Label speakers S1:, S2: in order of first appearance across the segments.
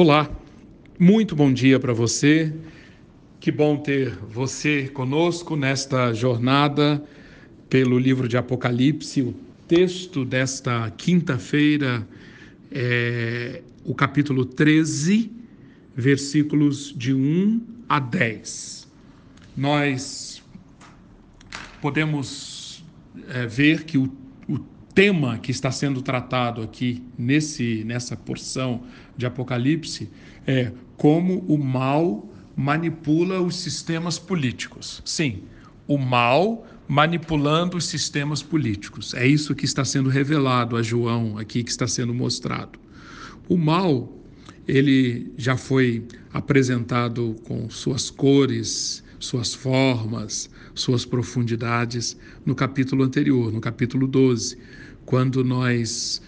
S1: Olá, muito bom dia para você. Que bom ter você conosco nesta jornada pelo livro de Apocalipse. O texto desta quinta-feira é o capítulo 13, versículos de 1 a 10. Nós podemos é, ver que o, tema que está sendo tratado aqui nesse, nessa porção de Apocalipse é como o mal manipula os sistemas políticos. Sim, o mal manipulando os sistemas políticos. É isso que está sendo revelado a João aqui, que está sendo mostrado. O mal, ele já foi apresentado com suas cores, suas formas, suas profundidades no capítulo anterior, no capítulo 12, quando nós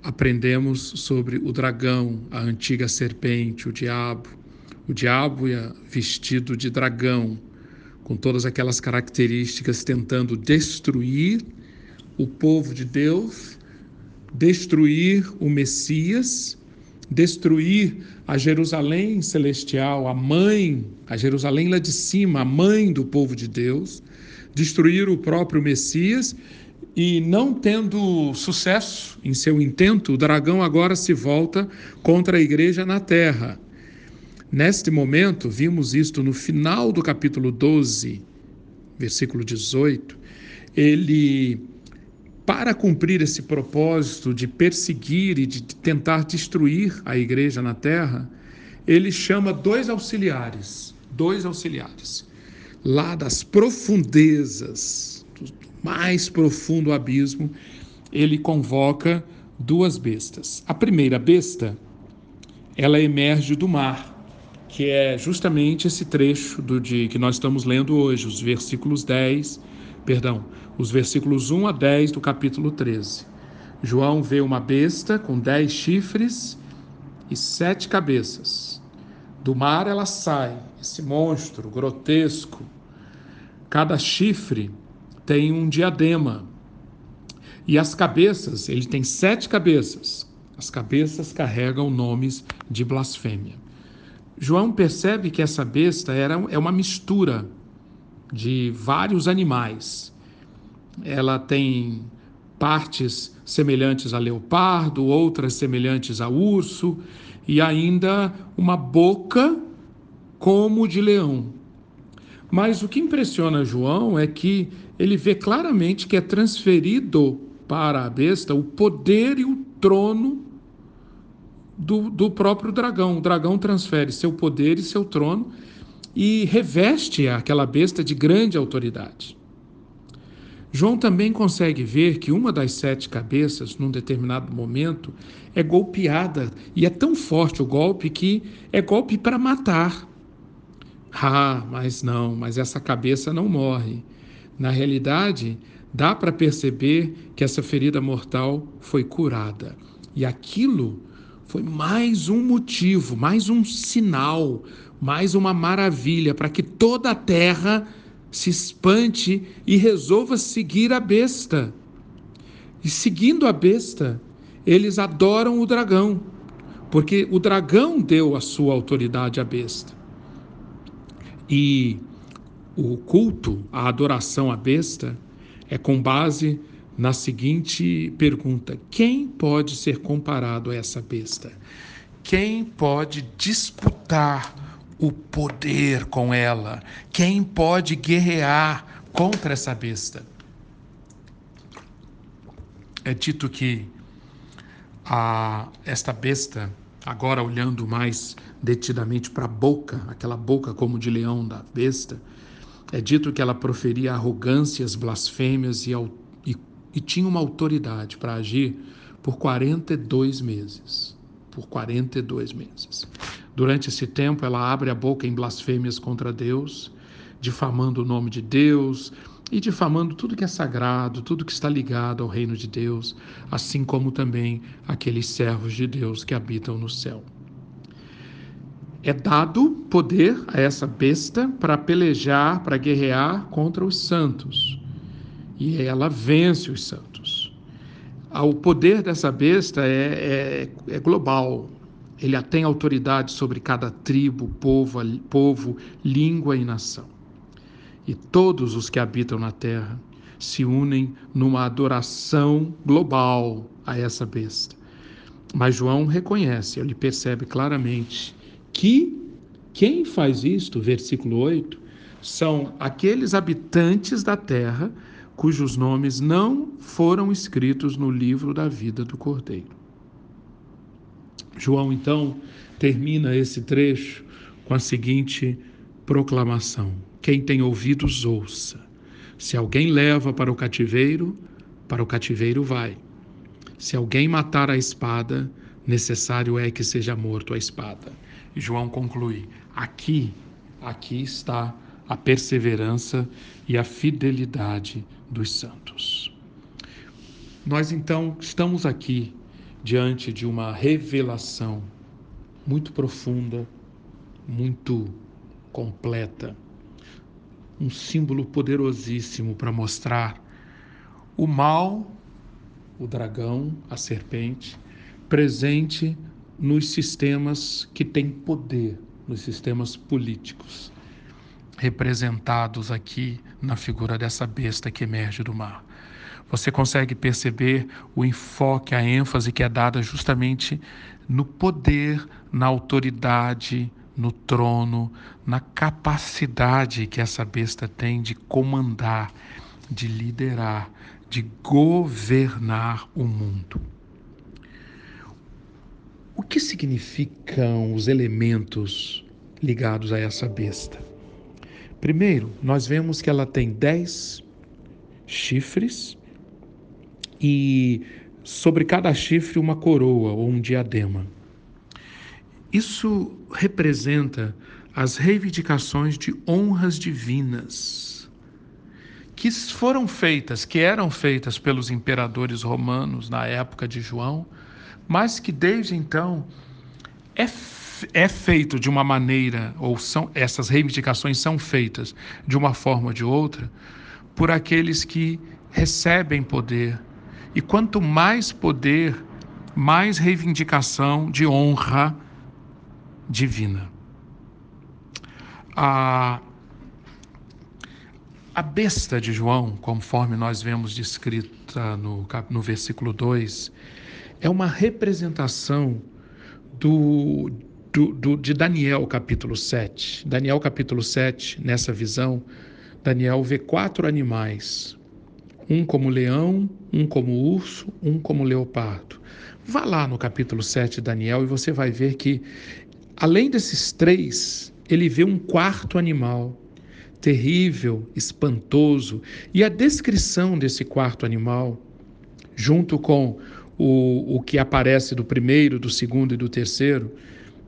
S1: aprendemos sobre o dragão, a antiga serpente, o diabo, o diabo vestido de dragão, com todas aquelas características tentando destruir o povo de Deus, destruir o Messias, destruir a Jerusalém celestial, a mãe, a Jerusalém lá de cima, a mãe do povo de Deus, destruir o próprio Messias e não tendo sucesso em seu intento, o dragão agora se volta contra a igreja na terra. Neste momento, vimos isto no final do capítulo 12, versículo 18. Ele, para cumprir esse propósito de perseguir e de tentar destruir a igreja na terra, ele chama dois auxiliares, dois auxiliares, lá das profundezas mais profundo abismo, ele convoca duas bestas. A primeira besta, ela emerge do mar, que é justamente esse trecho do de que nós estamos lendo hoje, os versículos 10, perdão, os versículos 1 a 10 do capítulo 13. João vê uma besta com dez chifres e sete cabeças. Do mar ela sai, esse monstro grotesco. Cada chifre tem um diadema. E as cabeças, ele tem sete cabeças. As cabeças carregam nomes de blasfêmia. João percebe que essa besta era, é uma mistura de vários animais. Ela tem partes semelhantes a leopardo, outras semelhantes a urso, e ainda uma boca como de leão. Mas o que impressiona João é que ele vê claramente que é transferido para a besta o poder e o trono do, do próprio dragão. O dragão transfere seu poder e seu trono e reveste aquela besta de grande autoridade. João também consegue ver que uma das sete cabeças, num determinado momento, é golpeada e é tão forte o golpe que é golpe para matar. Ah, mas não, mas essa cabeça não morre. Na realidade, dá para perceber que essa ferida mortal foi curada. E aquilo foi mais um motivo, mais um sinal, mais uma maravilha para que toda a terra se espante e resolva seguir a besta. E seguindo a besta, eles adoram o dragão, porque o dragão deu a sua autoridade à besta. E o culto, a adoração à besta, é com base na seguinte pergunta: quem pode ser comparado a essa besta? Quem pode disputar o poder com ela? Quem pode guerrear contra essa besta? É dito que a, esta besta, agora olhando mais detidamente para a boca, aquela boca como de leão da besta, é dito que ela proferia arrogâncias, blasfêmias e, e, e tinha uma autoridade para agir por 42 meses. Por 42 meses. Durante esse tempo, ela abre a boca em blasfêmias contra Deus, difamando o nome de Deus e difamando tudo que é sagrado, tudo que está ligado ao reino de Deus, assim como também aqueles servos de Deus que habitam no céu é dado poder a essa besta para pelejar, para guerrear contra os santos. E ela vence os santos. Ah, o poder dessa besta é, é, é global. Ele tem autoridade sobre cada tribo, povo, povo, língua e nação. E todos os que habitam na terra se unem numa adoração global a essa besta. Mas João reconhece, ele percebe claramente que quem faz isto, versículo 8, são aqueles habitantes da terra cujos nomes não foram escritos no livro da vida do Cordeiro. João então termina esse trecho com a seguinte proclamação: Quem tem ouvidos, ouça. Se alguém leva para o cativeiro, para o cativeiro vai. Se alguém matar a espada, necessário é que seja morto a espada. E João conclui: aqui, aqui está a perseverança e a fidelidade dos santos. Nós então estamos aqui diante de uma revelação muito profunda, muito completa, um símbolo poderosíssimo para mostrar o mal, o dragão, a serpente, presente nos sistemas que têm poder, nos sistemas políticos, representados aqui na figura dessa besta que emerge do mar. Você consegue perceber o enfoque, a ênfase que é dada justamente no poder, na autoridade, no trono, na capacidade que essa besta tem de comandar, de liderar, de governar o mundo. O que significam os elementos ligados a essa besta? Primeiro, nós vemos que ela tem dez chifres e sobre cada chifre uma coroa ou um diadema. Isso representa as reivindicações de honras divinas que foram feitas, que eram feitas pelos imperadores romanos na época de João, mas que desde então é é feito de uma maneira, ou são essas reivindicações são feitas de uma forma ou de outra, por aqueles que recebem poder. E quanto mais poder, mais reivindicação de honra divina. A, a besta de João, conforme nós vemos descrita no, no versículo 2, é uma representação do, do, do, de Daniel capítulo 7. Daniel capítulo 7, nessa visão, Daniel vê quatro animais: um como leão, um como urso, um como leopardo. Vá lá no capítulo 7 de Daniel e você vai ver que, além desses três, ele vê um quarto animal, terrível, espantoso, e a descrição desse quarto animal, junto com o, o que aparece do primeiro, do segundo e do terceiro,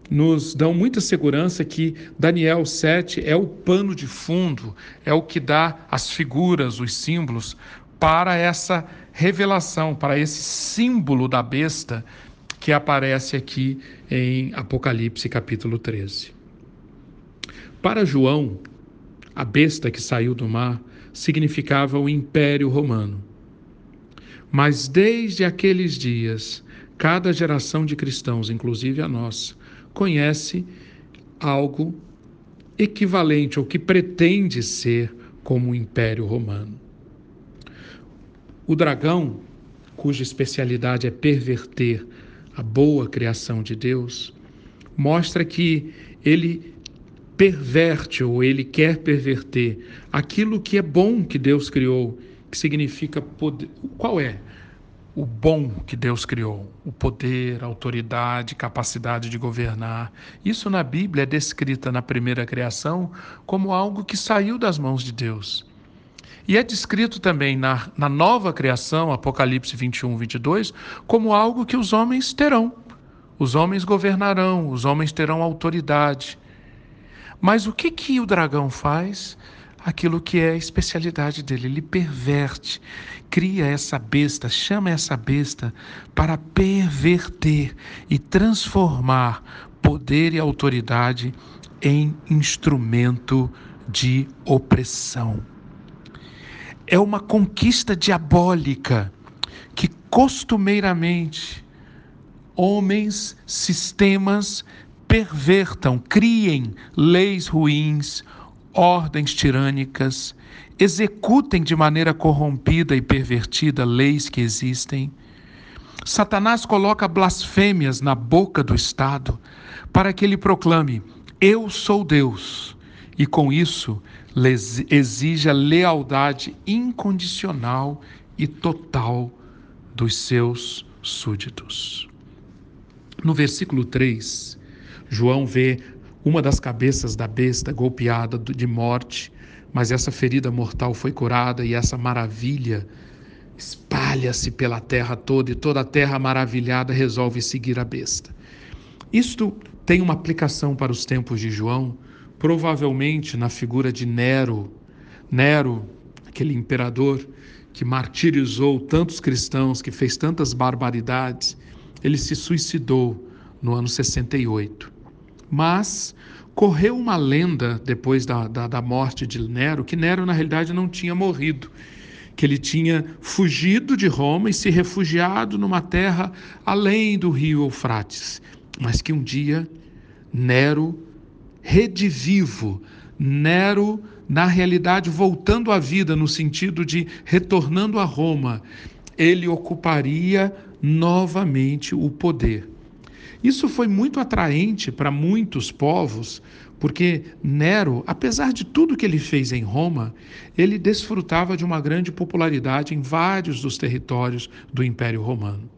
S1: nos dão muita segurança que Daniel 7 é o pano de fundo, é o que dá as figuras, os símbolos para essa revelação, para esse símbolo da besta que aparece aqui em Apocalipse capítulo 13. Para João, a besta que saiu do mar significava o Império Romano. Mas desde aqueles dias, cada geração de cristãos, inclusive a nossa, conhece algo equivalente ou que pretende ser como o Império Romano. O dragão, cuja especialidade é perverter a boa criação de Deus, mostra que ele perverte ou ele quer perverter aquilo que é bom que Deus criou, que significa poder. Qual é? o bom que Deus criou, o poder, a autoridade, capacidade de governar. Isso na Bíblia é descrita na primeira criação como algo que saiu das mãos de Deus. E é descrito também na, na nova criação, Apocalipse 21, 22, como algo que os homens terão. Os homens governarão, os homens terão autoridade. Mas o que, que o dragão faz? aquilo que é a especialidade dele. Ele perverte, cria essa besta, chama essa besta para perverter e transformar poder e autoridade em instrumento de opressão. É uma conquista diabólica que costumeiramente homens, sistemas pervertam, criem leis ruins, ordens tirânicas, executem de maneira corrompida e pervertida leis que existem. Satanás coloca blasfêmias na boca do Estado para que ele proclame: Eu sou Deus, e com isso exija lealdade incondicional e total dos seus súditos. No versículo 3, João vê uma das cabeças da besta golpeada de morte, mas essa ferida mortal foi curada e essa maravilha espalha-se pela terra toda e toda a terra maravilhada resolve seguir a besta. Isto tem uma aplicação para os tempos de João, provavelmente na figura de Nero. Nero, aquele imperador que martirizou tantos cristãos, que fez tantas barbaridades, ele se suicidou no ano 68. Mas correu uma lenda depois da, da, da, morte de Nero, que Nero na realidade não tinha morrido, que ele tinha fugido de Roma e se refugiado numa terra além do rio Eufrates, mas que um dia Nero, redivivo, Nero, na realidade, voltando à vida, no sentido de retornando a Roma, ele ocuparia novamente o poder. Isso foi muito atraente para muitos povos, porque Nero, apesar de tudo que ele fez em Roma, ele desfrutava de uma grande popularidade em vários dos territórios do Império Romano.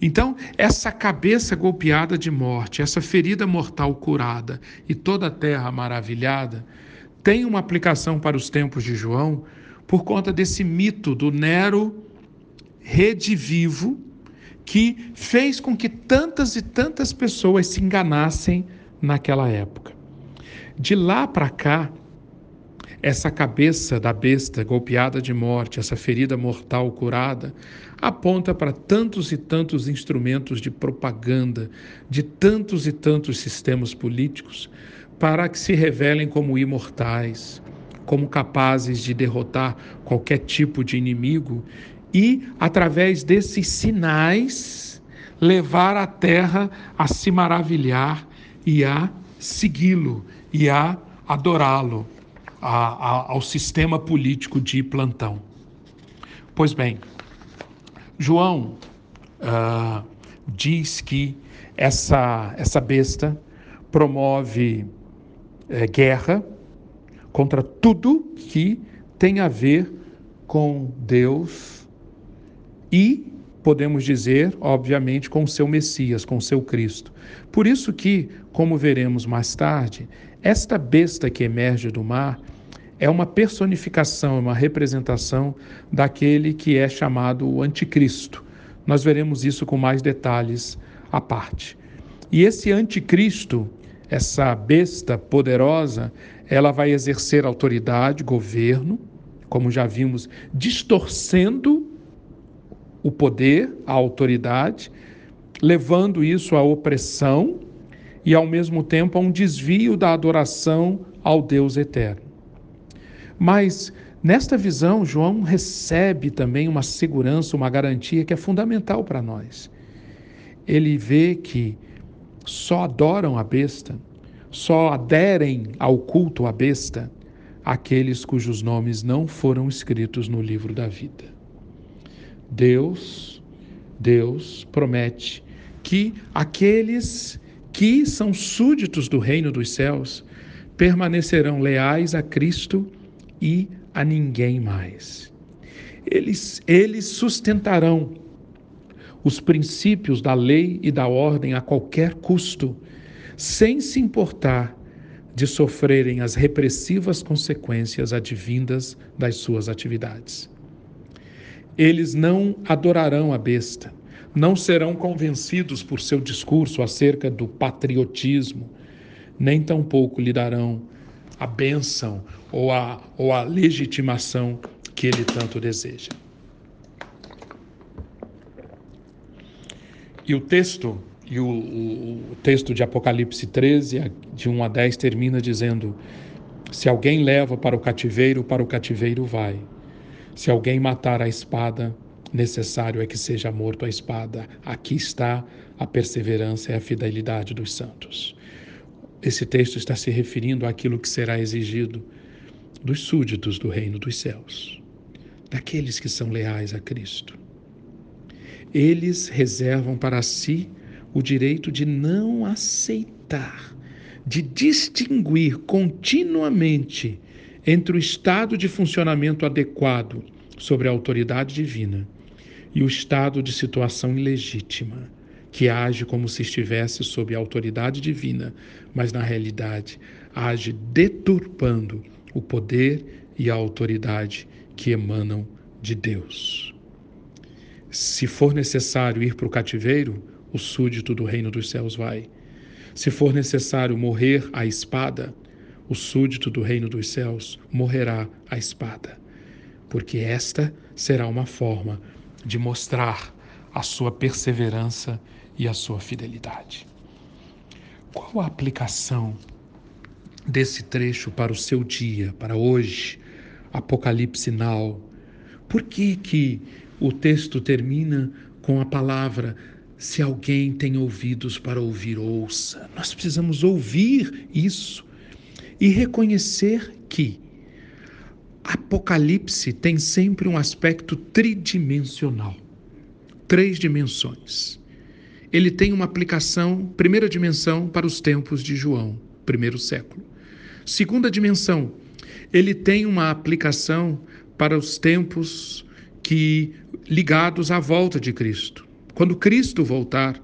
S1: Então, essa cabeça golpeada de morte, essa ferida mortal curada e toda a terra maravilhada, tem uma aplicação para os tempos de João por conta desse mito do Nero redivivo que fez com que tantas e tantas pessoas se enganassem naquela época. De lá para cá, essa cabeça da besta golpeada de morte, essa ferida mortal curada, aponta para tantos e tantos instrumentos de propaganda, de tantos e tantos sistemas políticos, para que se revelem como imortais, como capazes de derrotar qualquer tipo de inimigo e, através desses sinais, levar a terra a se maravilhar e a segui-lo e a adorá-lo ao sistema político de plantão. Pois bem, João uh, diz que essa, essa besta promove é, guerra contra tudo que tem a ver com Deus e, podemos dizer, obviamente, com o seu Messias, com o seu Cristo. Por isso que, como veremos mais tarde, esta besta que emerge do mar é uma personificação, é uma representação daquele que é chamado o anticristo. Nós veremos isso com mais detalhes à parte. E esse anticristo, essa besta poderosa, ela vai exercer autoridade, governo, como já vimos, distorcendo o poder, a autoridade, levando isso à opressão e, ao mesmo tempo, a um desvio da adoração ao Deus eterno. Mas nesta visão, João recebe também uma segurança, uma garantia que é fundamental para nós. Ele vê que só adoram a besta, só aderem ao culto à besta aqueles cujos nomes não foram escritos no livro da vida. Deus, Deus promete que aqueles que são súditos do reino dos céus permanecerão leais a Cristo e a ninguém mais. Eles, eles sustentarão os princípios da lei e da ordem a qualquer custo, sem se importar de sofrerem as repressivas consequências advindas das suas atividades. Eles não adorarão a besta, não serão convencidos por seu discurso acerca do patriotismo, nem tampouco lhe darão a bênção ou a, ou a legitimação que ele tanto deseja. E o texto, e o, o, texto de Apocalipse 13, de 1 a 10, termina dizendo: Se alguém leva para o cativeiro, para o cativeiro vai. Se alguém matar a espada, necessário é que seja morto a espada. Aqui está a perseverança e a fidelidade dos santos. Esse texto está se referindo àquilo que será exigido dos súditos do reino dos céus, daqueles que são leais a Cristo. Eles reservam para si o direito de não aceitar, de distinguir continuamente entre o estado de funcionamento adequado sobre a autoridade divina e o estado de situação ilegítima, que age como se estivesse sob a autoridade divina, mas na realidade age deturpando o poder e a autoridade que emanam de Deus. Se for necessário ir para o cativeiro, o súdito do reino dos céus vai. Se for necessário morrer à espada, o súdito do reino dos céus morrerá à espada, porque esta será uma forma de mostrar a sua perseverança e a sua fidelidade. Qual a aplicação desse trecho para o seu dia, para hoje? Apocalipse Now. Por que que o texto termina com a palavra se alguém tem ouvidos para ouvir, ouça. Nós precisamos ouvir isso e reconhecer que Apocalipse tem sempre um aspecto tridimensional três dimensões. Ele tem uma aplicação, primeira dimensão, para os tempos de João, primeiro século. Segunda dimensão, ele tem uma aplicação para os tempos que ligados à volta de Cristo. Quando Cristo voltar,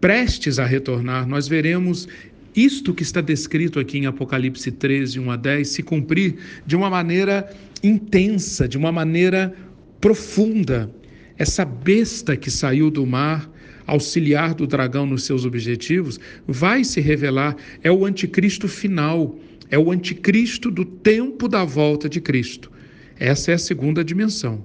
S1: prestes a retornar, nós veremos isto que está descrito aqui em Apocalipse 13, 1 a 10, se cumprir de uma maneira intensa, de uma maneira profunda. Essa besta que saiu do mar, auxiliar do dragão nos seus objetivos, vai se revelar, é o anticristo final, é o anticristo do tempo da volta de Cristo. Essa é a segunda dimensão.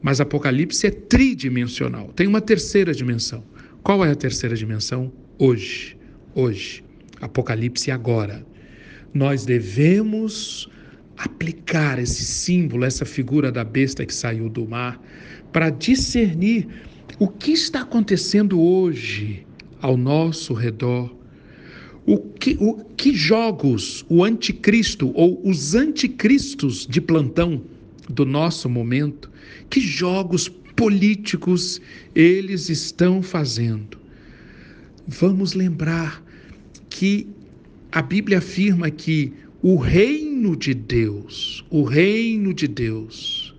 S1: Mas Apocalipse é tridimensional, tem uma terceira dimensão. Qual é a terceira dimensão? Hoje. Hoje. Apocalipse agora. Nós devemos aplicar esse símbolo, essa figura da besta que saiu do mar, para discernir o que está acontecendo hoje ao nosso redor o que, o, que jogos o anticristo ou os anticristos de plantão do nosso momento, que jogos políticos eles estão fazendo. Vamos lembrar que a Bíblia afirma que o reino de Deus, o reino de Deus,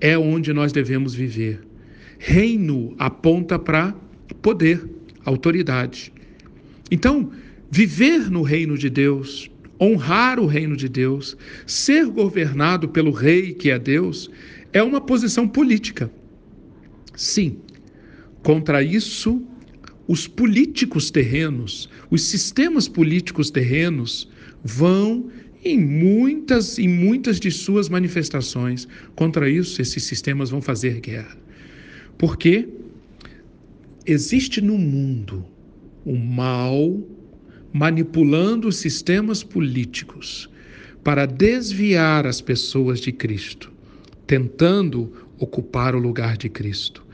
S1: é onde nós devemos viver. Reino aponta para poder, autoridade. Então, viver no reino de Deus, honrar o reino de Deus, ser governado pelo rei que é Deus, é uma posição política. Sim, contra isso, os políticos terrenos, os sistemas políticos terrenos vão em muitas e muitas de suas manifestações. Contra isso, esses sistemas vão fazer guerra. Porque existe no mundo o mal manipulando os sistemas políticos para desviar as pessoas de Cristo, tentando ocupar o lugar de Cristo.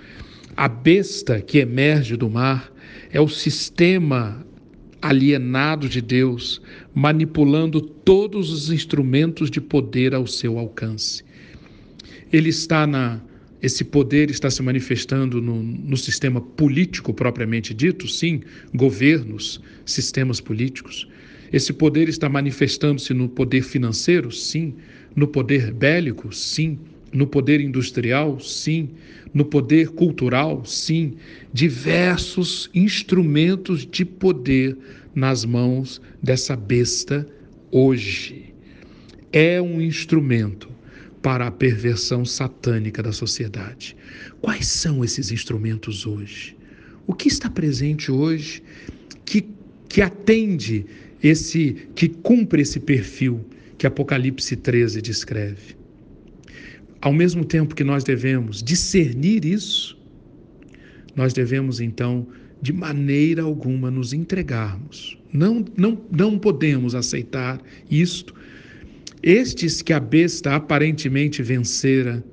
S1: A besta que emerge do mar é o sistema alienado de Deus, manipulando todos os instrumentos de poder ao seu alcance. Ele está na esse poder está se manifestando no, no, sistema político propriamente dito, sim, governos, sistemas políticos. Esse poder está manifestando-se no poder financeiro, sim, no poder bélico, sim, no poder industrial, sim, no poder cultural, sim, diversos instrumentos de poder nas mãos dessa besta hoje. É um instrumento para a perversão satânica da sociedade. Quais são esses instrumentos hoje? O que está presente hoje que, que atende esse, que cumpre esse perfil que Apocalipse 13 descreve? Ao mesmo tempo que nós devemos discernir isso, nós devemos então, de maneira alguma, nos entregarmos. Não, não, não podemos aceitar isto estes que a besta aparentemente vencera,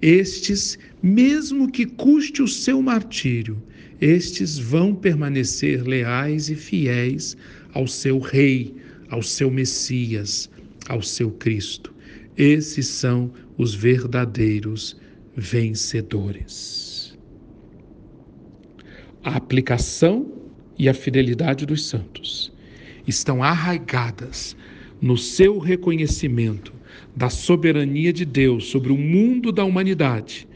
S1: estes, mesmo que custe o seu martírio, estes vão permanecer leais e fiéis ao seu Rei, ao seu Messias, ao seu Cristo. Esses são os verdadeiros vencedores. A aplicação e a fidelidade dos santos estão arraigadas no seu reconhecimento da soberania de Deus sobre o mundo da humanidade,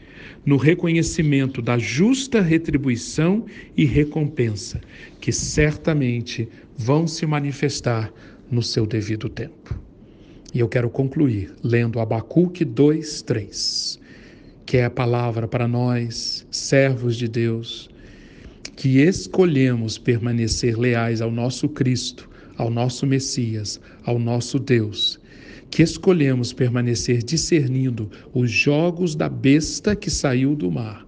S1: no reconhecimento da justa retribuição e recompensa, que certamente vão se manifestar no seu devido tempo. E eu quero concluir lendo Abacuque 2, 3, que é a palavra para nós, servos de Deus, que escolhemos permanecer leais ao nosso Cristo, ao nosso Messias, ao nosso Deus, que escolhemos permanecer discernindo os jogos da besta que saiu do mar.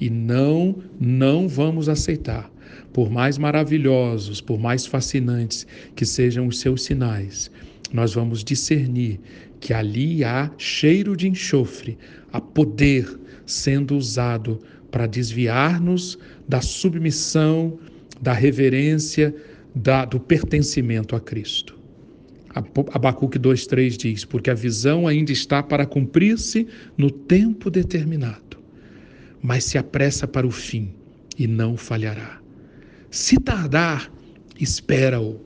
S1: E não, não vamos aceitar, por mais maravilhosos, por mais fascinantes que sejam os seus sinais, nós vamos discernir que ali há cheiro de enxofre, há poder sendo usado para desviar-nos da submissão, da reverência, da, do pertencimento a Cristo. Abacuque 2,3 diz: Porque a visão ainda está para cumprir-se no tempo determinado, mas se apressa para o fim e não falhará. Se tardar, espera-o,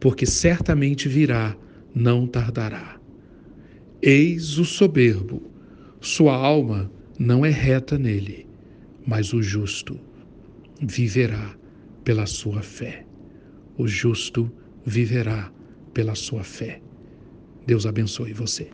S1: porque certamente virá não tardará. Eis o soberbo, sua alma não é reta nele, mas o justo viverá pela sua fé. O justo viverá pela sua fé. Deus abençoe você.